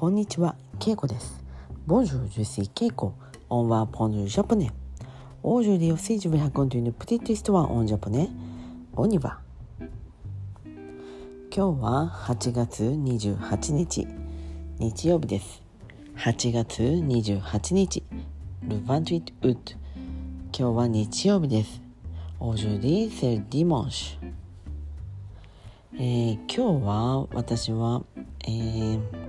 こんにちは、ケイコです。Bonjour, je suis Keiko. On va apprendre le japonais. Aujourd'hui aussi, je vais raconter une petite histoire en japonais. On y va. 今日は8月28日、日曜日です。8月28日、le 28 août。今日は日曜日です。Aujourd'hui, c'est le dimanche。えー今日は私は、えー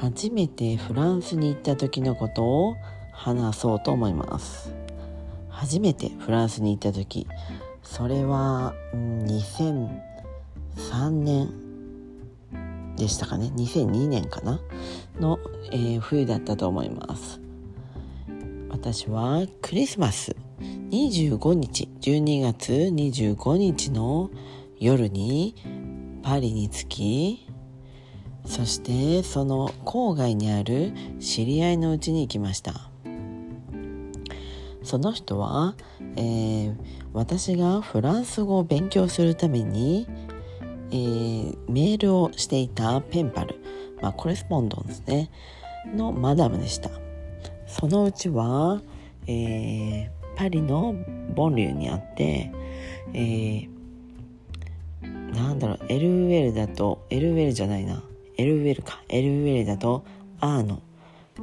初めてフランスに行った時のことを話そうと思います。初めてフランスに行った時それは2003年でしたかね？2002年かな？の、えー冬だったと思います。私はクリスマス25日12月25日の夜にパリに着きそしてその郊外にある知り合いのうちに行きました。その人は、えー私がフランス語を勉強するために、えーメールをしていたペンパル、まあ、コレスポンドンですねのマダムでした。そのうちは、えーパリのボンリューにあって、えーなんだろう LL だと LL じゃないな。LL か。LL だとアーノ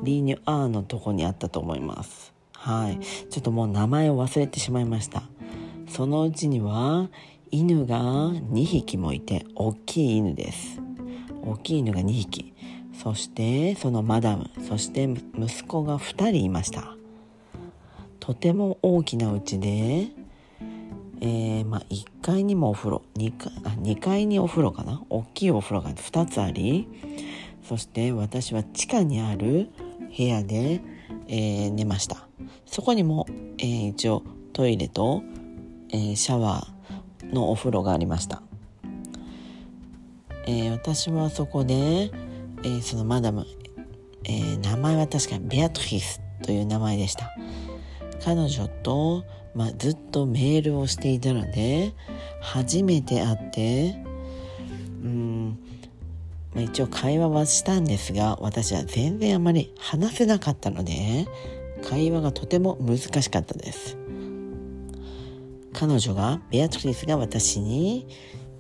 リーニュアーのとこにあったと思います。はい。ちょっともう名前を忘れてしまいました。そのうちには犬が2匹もいて大きい犬です。大きい犬が2匹。そしてそのマダム。そして息子が2人いました。とても大きな家でまあ、1階にもお風呂 2, 階あ2階にお風呂かな？大きいお風呂が2つありそして私は地下にある部屋で、えー寝ました。そこにも、えー一応トイレと、えーシャワーのお風呂がありました、え私はそこで、えそのマダム、え名前は確かにベアトリスという名前でした。彼女と、まあ、ずっとメールをしていたので初めて会ってうん、まあ、一応会話はしたんですが私は全然あまり話せなかったので会話がとても難しかったです彼女がベアトリスが私に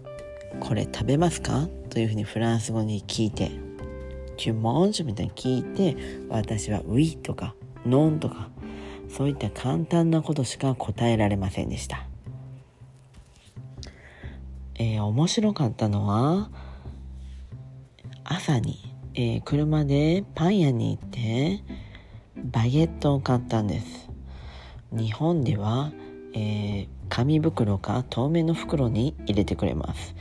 「これ食べますか?」というふうにフランス語に聞いて「チュモンジュ」みたいに聞いて私は「ウィ」とか「ノン」とかそういった簡単なことしか答えられませんでした。えー面白かったのは朝に、えー車でパン屋に行ってバゲットを買ったんです。日本では、えー紙袋か透明の袋に入れてくれます。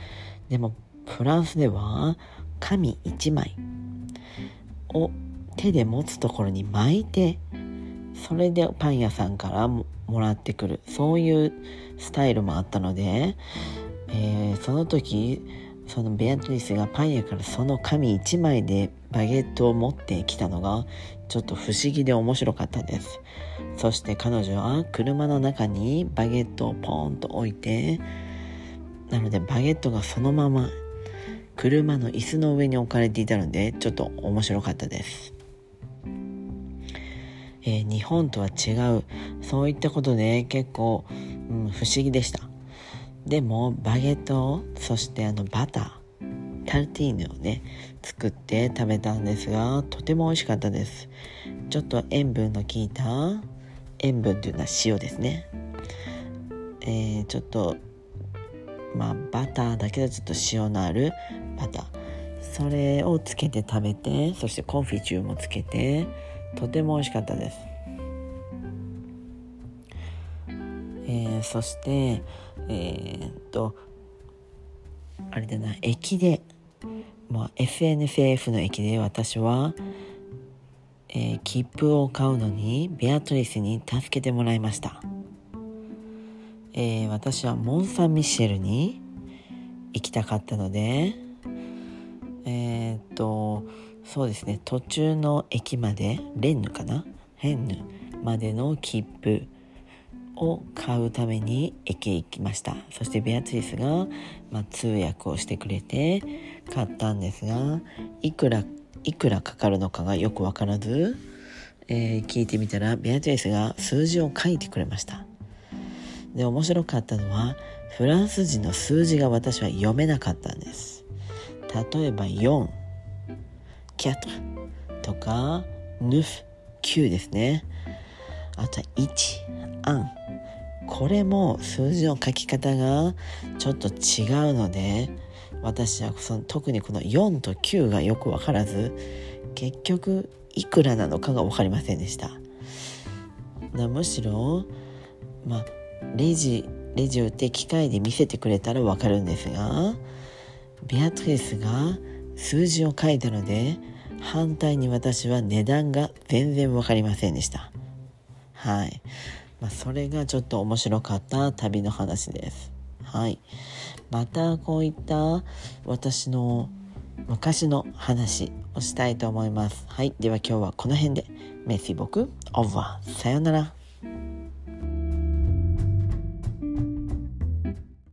でもフランスでは紙1枚を手で持つところに巻いてそれでパン屋さんからももらってくる。そういうスタイルもあったので、えーその時そのベアトリスがパン屋からその紙1枚でバゲットを持ってきたのがちょっと不思議で面白かったです。そして彼女は車の中にバゲットをポーンと置いてなのでバゲットがそのまま車の椅子の上に置かれていたのでちょっと面白かったです。えー日本とは違う。そういったことで結構、うん、不思議でした。でもバゲットそしてあのバタータルティーヌをね作って食べたんですがとても美味しかったです。ちょっと塩分の効いた塩分というのは塩ですね。えーちょっとまあバターだけどちょっと塩のあるバター。それをつけて食べてそしてコンフィチューもつけてとても美味しかったです、えーそしてえーっとあれだな駅で、まあ、SNCF の駅で私は、えー切符を買うのにベアトリスに助けてもらいました、えー私はモン・サン・ミシェルに行きたかったのでえーっとそうですね。途中の駅までレンヌかな？レンヌまでの切符を買うために駅へ行きました。そしてベアトリスが、まあ、通訳をしてくれて買ったんですがいくらいくらかかるのかがよくわからず、えー、聞いてみたらベアトリスが数字を書いてくれました。で面白かったのはフランス人の数字が私は読めなかったんです。例えば4キャットとか9ですね。あとは1アンこれも数字の書き方がちょっと違うので私はその特にこの4と9がよく分からず結局いくらなのかが分かりませんでした。むしろまあレジレジを打って機械で見せてくれたら分かるんですがベアトリスが数字を書いたので反対に私は値段が全然分かりませんでした。はい、まあ、それがちょっと面白かった旅の話です。はい。またこういった私の昔の話をしたいと思います。はい。では今日はこの辺で。メッシ僕オーバー。さようなら。